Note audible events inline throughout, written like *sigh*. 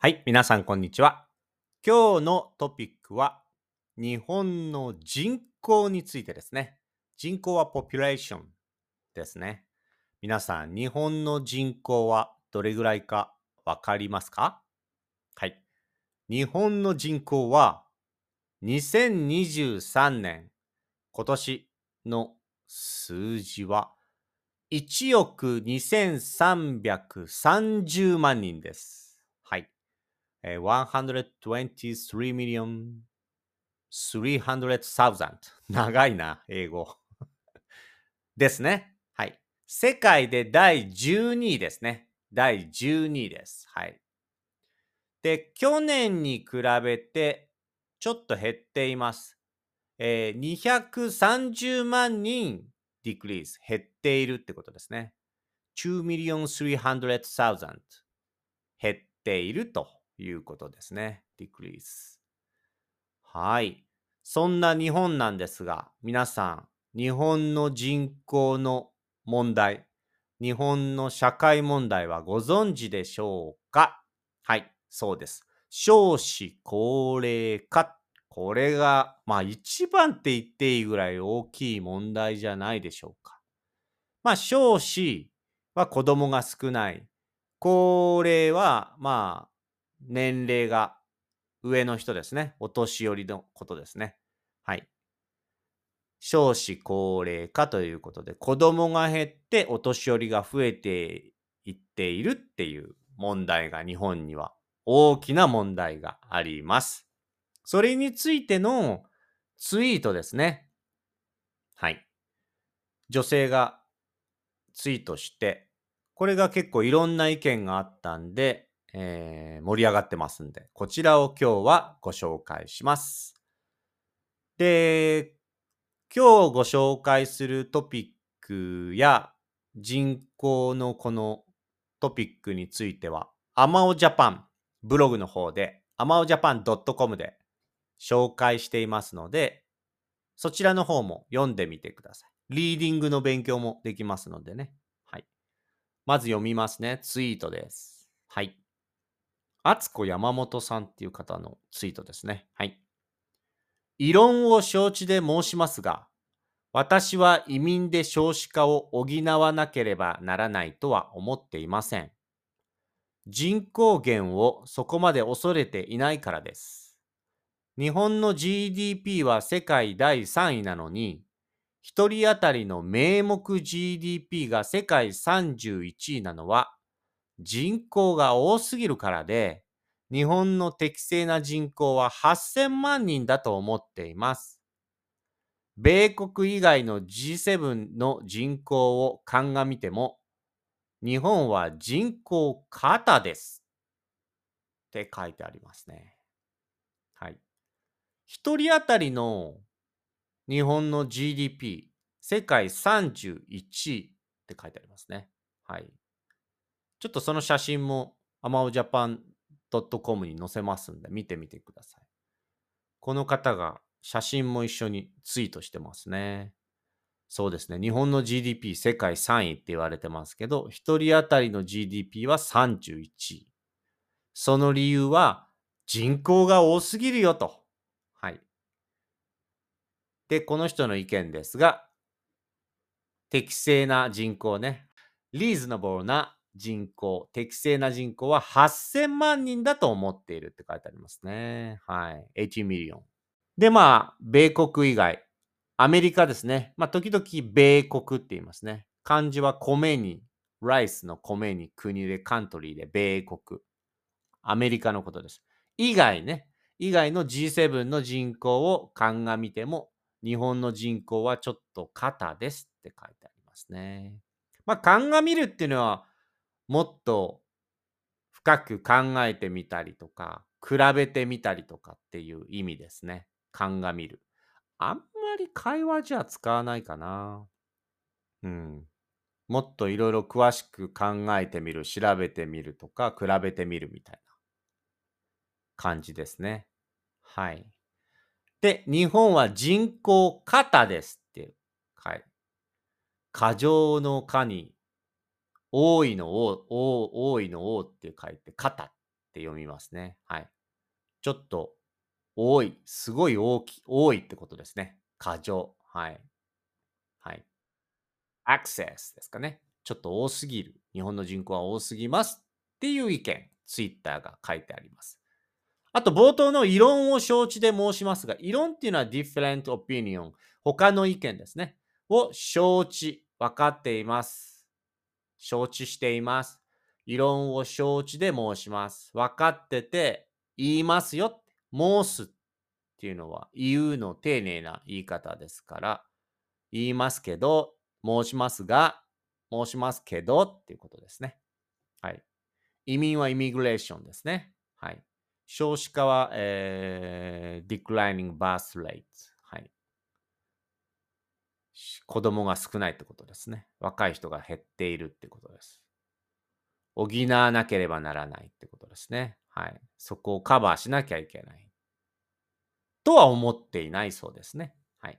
はい、皆さんこんにちは。今日のトピックは日本の人口についてですね。人口はポピュレーションですね。皆さん、日本の人口はどれぐらいかわかりますか？はい。日本の人口は2023年今年の数字は1億2330万人です。123 million 300,000 *laughs* 長いな、英語。ですね。はい。世界で第12位ですね。第12位です。はい。で、去年に比べてちょっと減っています。えー230万人 decrease 減っているってことですね。2,300,000減っているということですね。decrease。はい。そんな日本なんですが、皆さん、日本の人口の問題、日本の社会問題はご存知でしょうか？はい、そうです。少子高齢化。これが、まあ一番って言っていいぐらい大きい問題じゃないでしょうか。まあ少子は子供が少ない。高齢は、まあ、年齢が上の人ですね。お年寄りのことですね。はい。少子高齢化ということで、子供が減ってお年寄りが増えていっているっていう問題が日本には大きな問題があります。それについてのツイートですね。はい。女性がツイートして、これが結構いろんな意見があったんで、えー盛り上がってますんで、こちらを今日はご紹介します。で、今日ご紹介するトピックや人口のこのトピックについては、アマオジャパンブログの方で、アマオジャパン .com で紹介していますので、そちらの方も読んでみてください。リーディングの勉強もできますのでね。はい。まず読みますね。ツイートです。はい。あつこ山本さんっていう方のツイートですね。はい。異論を承知で申しますが、私は移民で少子化を補わなければならないとは思っていません。人口減をそこまで恐れていないからです。日本の GDP は世界第3位なのに、一人当たりの名目 GDP が世界31位なのは、人口が多すぎるからで、日本の適正な人口は8000万人だと思っています。米国以外の G7 の人口を鑑みても、日本は人口過多です。って書いてありますね。はい。一人当たりの日本の GDP、世界31位って書いてありますね。はい。ちょっとその写真も amaojapan.com に載せますんで見てみてください。この方が写真も一緒にツイートしてますね。そうですね。日本の GDP 世界3位って言われてますけど、一人当たりの GDP は31位。その理由は人口が多すぎるよと。はい。で、この人の意見ですが、適正な人口ね。リーズナブルな人口、適正な人口は8000万人だと思っているって書いてありますね。はい。80 million。で、まあ、米国以外、アメリカですね。まあ、時々米国って言いますね。漢字は米に、ライスの米に国でカントリーで米国。アメリカのことです。以外ね、以外の G7 の人口を鑑みても、日本の人口はちょっと肩ですって書いてありますね。まあ、鑑みるっていうのは、もっと深く考えてみたりとか、比べてみたりとかっていう意味ですね。鑑みる。あんまり会話じゃ使わないかな。うん。もっといろいろ詳しく考えてみる、調べてみるとか、比べてみるみたいな感じですね。はい。で、日本は人口過多ですって、はい。過剰の過に、多いの多、多いの多って書いて、過多って読みますね。はい。ちょっと多い、すごい大きい、多いってことですね。過剰。はい。はい。access ですかね。ちょっと多すぎる。日本の人口は多すぎますっていう意見、ツイッターが書いてあります。あと冒頭の異論を承知で申しますが、異論っていうのは different opinion、他の意見ですね。を承知、分かっています。承知しています。異論を承知で申します。分かってて言いますよ。申すっていうのは言うの丁寧な言い方ですから、言いますけど、申しますが、申しますけどっていうことですね。はい。移民はイミグレーションですね。はい。少子化は、えー、declining birth rate。子供が少ないってことですね。若い人が減っているってことです。補わなければならないってことですね。はい。そこをカバーしなきゃいけない。とは思っていないそうですね。はい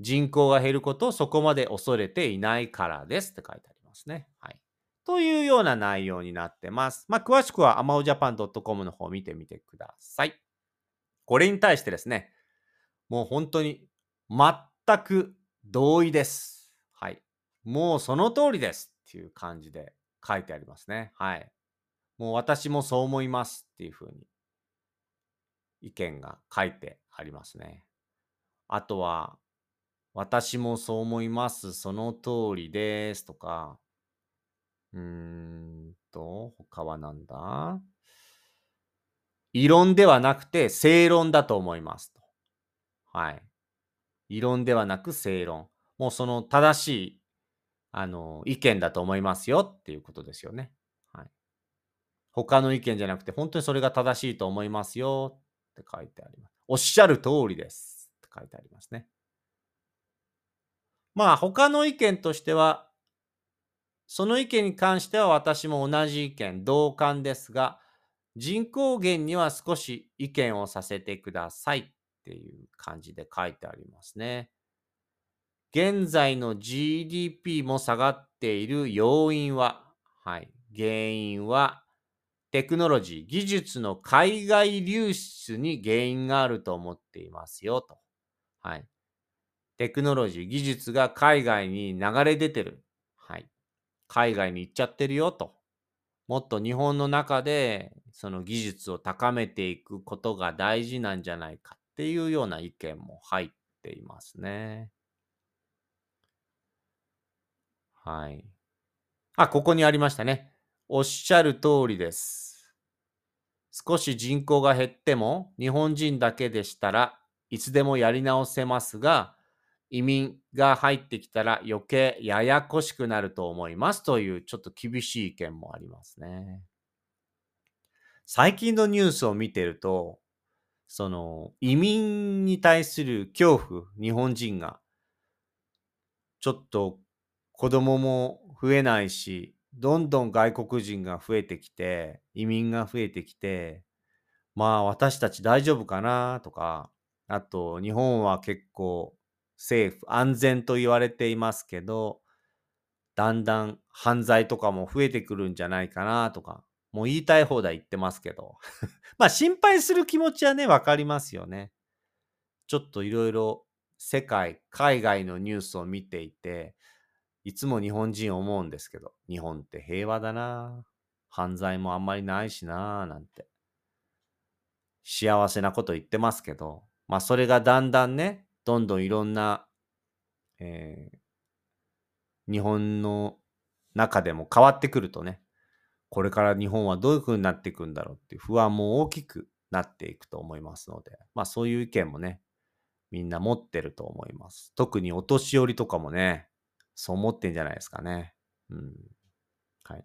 人口が減ることをそこまで恐れていないからですって書いてありますね。はい。というような内容になってます。まあ、詳しくは amaojapan.com の方を見てみてください。これに対してですね、もう本当に全く同意です。はい。もうその通りですっていう感じで書いてありますね。はい。もう私もそう思いますっていうふうに意見が書いてありますね。あとは、私もそう思います。その通りです。とか、うーんと、他はなんだ？異論ではなくて正論だと思いますと。はい。異論ではなく正論。もうその正しい、あの、意見だと思いますよっていうことですよね。はい。他の意見じゃなくて、本当にそれが正しいと思いますよって書いてあります。おっしゃる通りですって書いてありますね。まあ他の意見としては、その意見に関しては私も同じ意見、同感ですが、人口減には少し意見をさせてくださいっていう感じで書いてありますね。現在の GDP も下がっている要因は、はい、原因はテクノロジー、技術の海外流出に原因があると思っていますよと。はい。テクノロジー、技術が海外に流れ出てる。はい。海外に行っちゃってるよと。もっと日本の中でその技術を高めていくことが大事なんじゃないかっていうような意見も入っていますね。はい。あ、ここにありましたね。おっしゃる通りです。少し人口が減っても日本人だけでしたらいつでもやり直せますが、移民が入ってきたら余計ややこしくなると思いますというちょっと厳しい意見もありますね。最近のニュースを見てると、その移民に対する恐怖、日本人が、ちょっと子供も増えないし、どんどん外国人が増えてきて、移民が増えてきて、まあ私たち大丈夫かなとか、あと日本は結構政府、安全と言われていますけど、だんだん犯罪とかも増えてくるんじゃないかなとか、もう言いたい放題言ってますけど。*laughs* まあ心配する気持ちはね、わかりますよね。ちょっといろいろ世界、海外のニュースを見ていて、いつも日本人思うんですけど、日本って平和だな犯罪もあんまりないしななんて。幸せなこと言ってますけど、まあそれがだんだんね、どんどんいろんな、えー、日本の中でも変わってくるとね、これから日本はどういう風になっていくんだろうっていう不安も大きくなっていくと思いますので、まあそういう意見もね、みんな持ってると思います。特にお年寄りとかもね、そう思ってんじゃないですかね。うん。はい。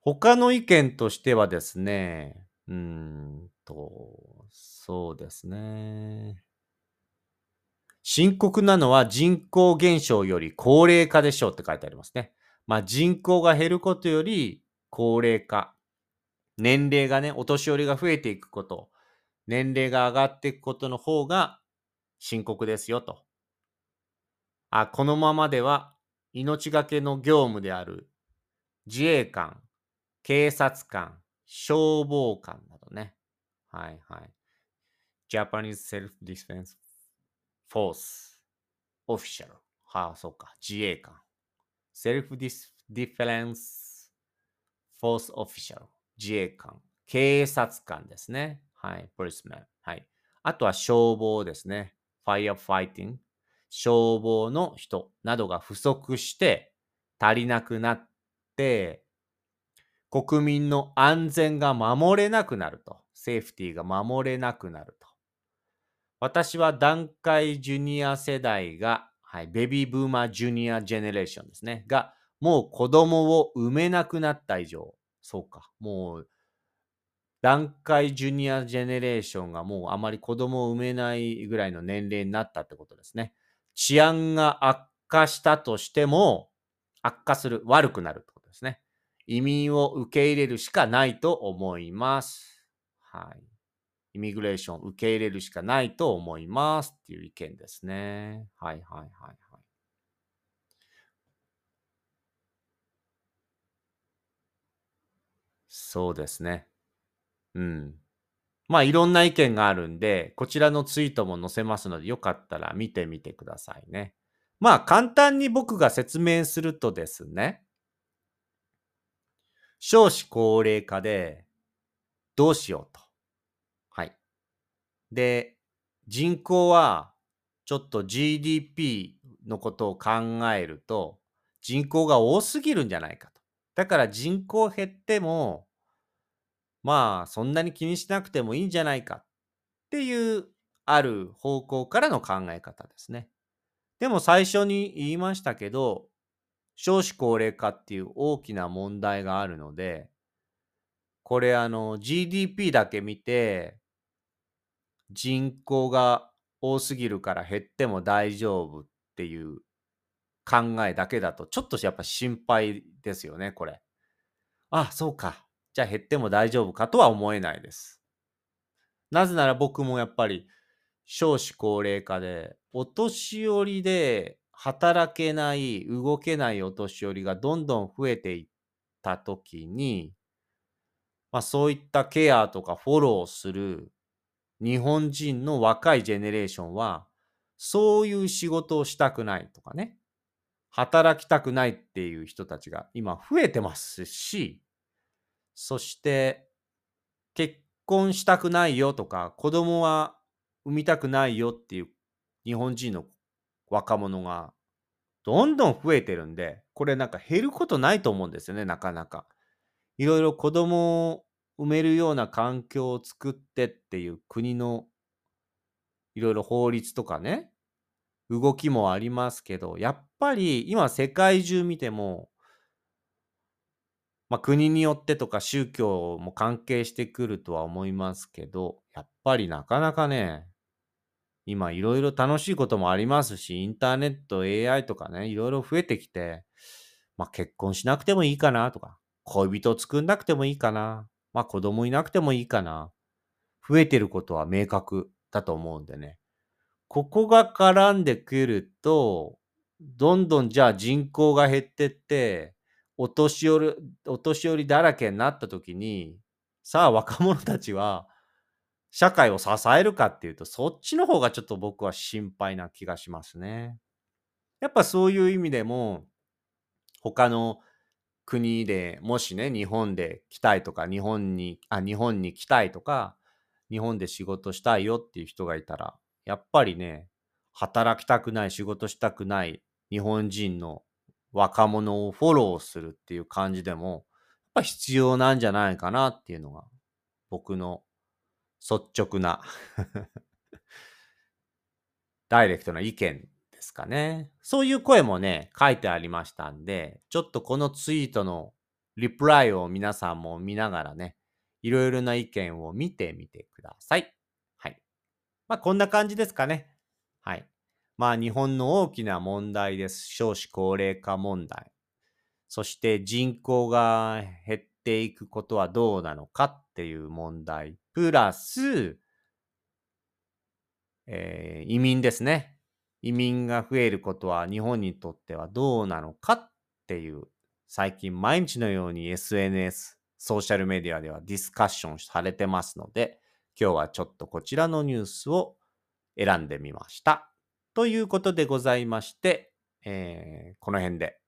他の意見としてはですね、うんと、そうですね。深刻なのは人口減少より高齢化でしょうって書いてありますね。まあ人口が減ることより高齢化。年齢がね、お年寄りが増えていくこと、年齢が上がっていくことの方が深刻ですよと。あ、このままでは命がけの業務である自衛官、警察官、消防官などね。はいはい。Japanese Self-Defense Force Official。はあ、そうか。自衛官。Self-Defense Force Official。自衛官。警察官ですね。はい。Policeman。はい。あとは消防ですね。Firefighting。消防の人などが不足して足りなくなって、国民の安全が守れなくなると。セーフティーが守れなくなると。私は団塊ジュニア世代が、はい、ベビーブーマージュニアジェネレーションですね。が、もう子供を産めなくなった以上、そうか、もう、団塊ジュニアジェネレーションがもうあまり子供を産めないぐらいの年齢になったってことですね。治安が悪化したとしても、悪化する、悪くなるってことですね。移民を受け入れるしかないと思います。はい。イミグレーション受け入れるしかないと思いますっていう意見ですね。はいはいはいはい。そうですね。うん。まあいろんな意見があるんで、こちらのツイートも載せますので、よかったら見てみてくださいね。まあ簡単に僕が説明するとですね、少子高齢化でどうしようと。で、人口はちょっと GDP のことを考えると人口が多すぎるんじゃないかと。だから人口減ってもまあそんなに気にしなくてもいいんじゃないかっていうある方向からの考え方ですね。でも最初に言いましたけど少子高齢化っていう大きな問題があるので、これあの GDP だけ見て、人口が多すぎるから減っても大丈夫っていう考えだけだと、ちょっとやっぱ心配ですよね、これ。あ、そうか。じゃあ減っても大丈夫かとは思えないです。なぜなら僕もやっぱり少子高齢化で、お年寄りで働けない、動けないお年寄りがどんどん増えていったときに、まあ、そういったケアとかフォローする日本人の若いジェネレーションは、そういう仕事をしたくないとかね、働きたくないっていう人たちが今増えてますし、そして結婚したくないよとか、子供は産みたくないよっていう日本人の若者がどんどん増えてるんで、これなんか減ることないと思うんですよね、なかなか。いろいろ子供を産めるような環境を作ってっていう国のいろいろ法律とかね、動きもありますけど、やっぱり今世界中見ても、まあ、国によってとか宗教も関係してくるとは思いますけど、やっぱりなかなかね、今いろいろ楽しいこともありますし、インターネット、AI とかね、いろいろ増えてきて、まあ結婚しなくてもいいかなとか、恋人作んなくてもいいかな、まあ子供いなくてもいいかな、増えてることは明確だと思うんでね。ここが絡んでくると、どんどんじゃあ人口が減ってって、お年寄り、お年寄りだらけになった時に、さあ若者たちは社会を支えるかっていうと、そっちの方がちょっと僕は心配な気がしますね。やっぱそういう意味でも、他の国でもしね、日本で来たいとか、日本に、あ、日本に来たいとか、日本で仕事したいよっていう人がいたら、やっぱりね、働きたくない、仕事したくない日本人の若者をフォローするっていう感じでも、やっぱ必要なんじゃないかなっていうのが僕の率直な *laughs* ダイレクトな意見。ですかね。そういう声もね、書いてありましたんで、ちょっとこのツイートのリプライを皆さんも見ながらね、いろいろな意見を見てみてください。はい。まあ、こんな感じですかね。はい。まあ、日本の大きな問題です。少子高齢化問題。そして人口が減っていくことはどうなのかっていう問題。プラス、えー、移民ですね。移民が増えることは日本にとってはどうなのかっていう、最近毎日のように SNS、ソーシャルメディアではディスカッションされてますので、今日はちょっとこちらのニュースを選んでみました。ということでございまして、えー、この辺で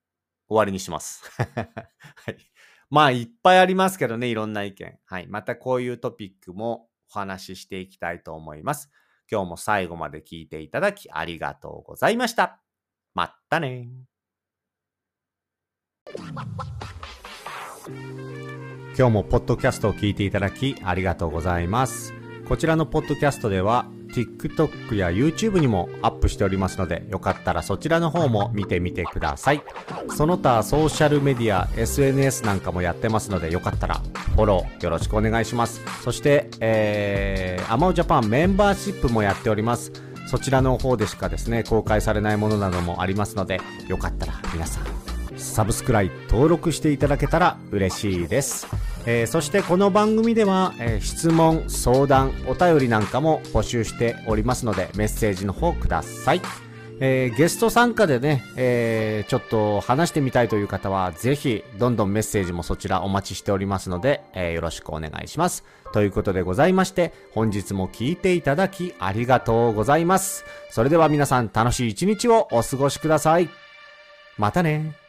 終わりにします。*laughs* はい。まあ、いっぱいありますけどね、いろんな意見。はい。またこういうトピックもお話ししていきたいと思います。今日も最後まで聞いていただきありがとうございました。まったね今日もポッドキャストを聞いていただきありがとうございます。こちらのポッドキャストでは TikTok や YouTube にもアップしておりますので、よかったらそちらの方も見てみてください。その他ソーシャルメディア、SNS なんかもやってますので、よかったらフォローよろしくお願いします。そして、えー、アマオジャパンメンバーシップもやっております。そちらの方でしかですね、公開されないものなどもありますので、よかったら皆さん、サブスクライ登録していただけたら嬉しいです。えー、そしてこの番組では、えー、質問、相談、お便りなんかも募集しておりますので、メッセージの方ください。えー、ゲスト参加でね、えー、ちょっと話してみたいという方は、ぜひ、どんどんメッセージもそちらお待ちしておりますので、えー、よろしくお願いします。ということでございまして、本日も聞いていただきありがとうございます。それでは皆さん楽しい一日をお過ごしください。またね。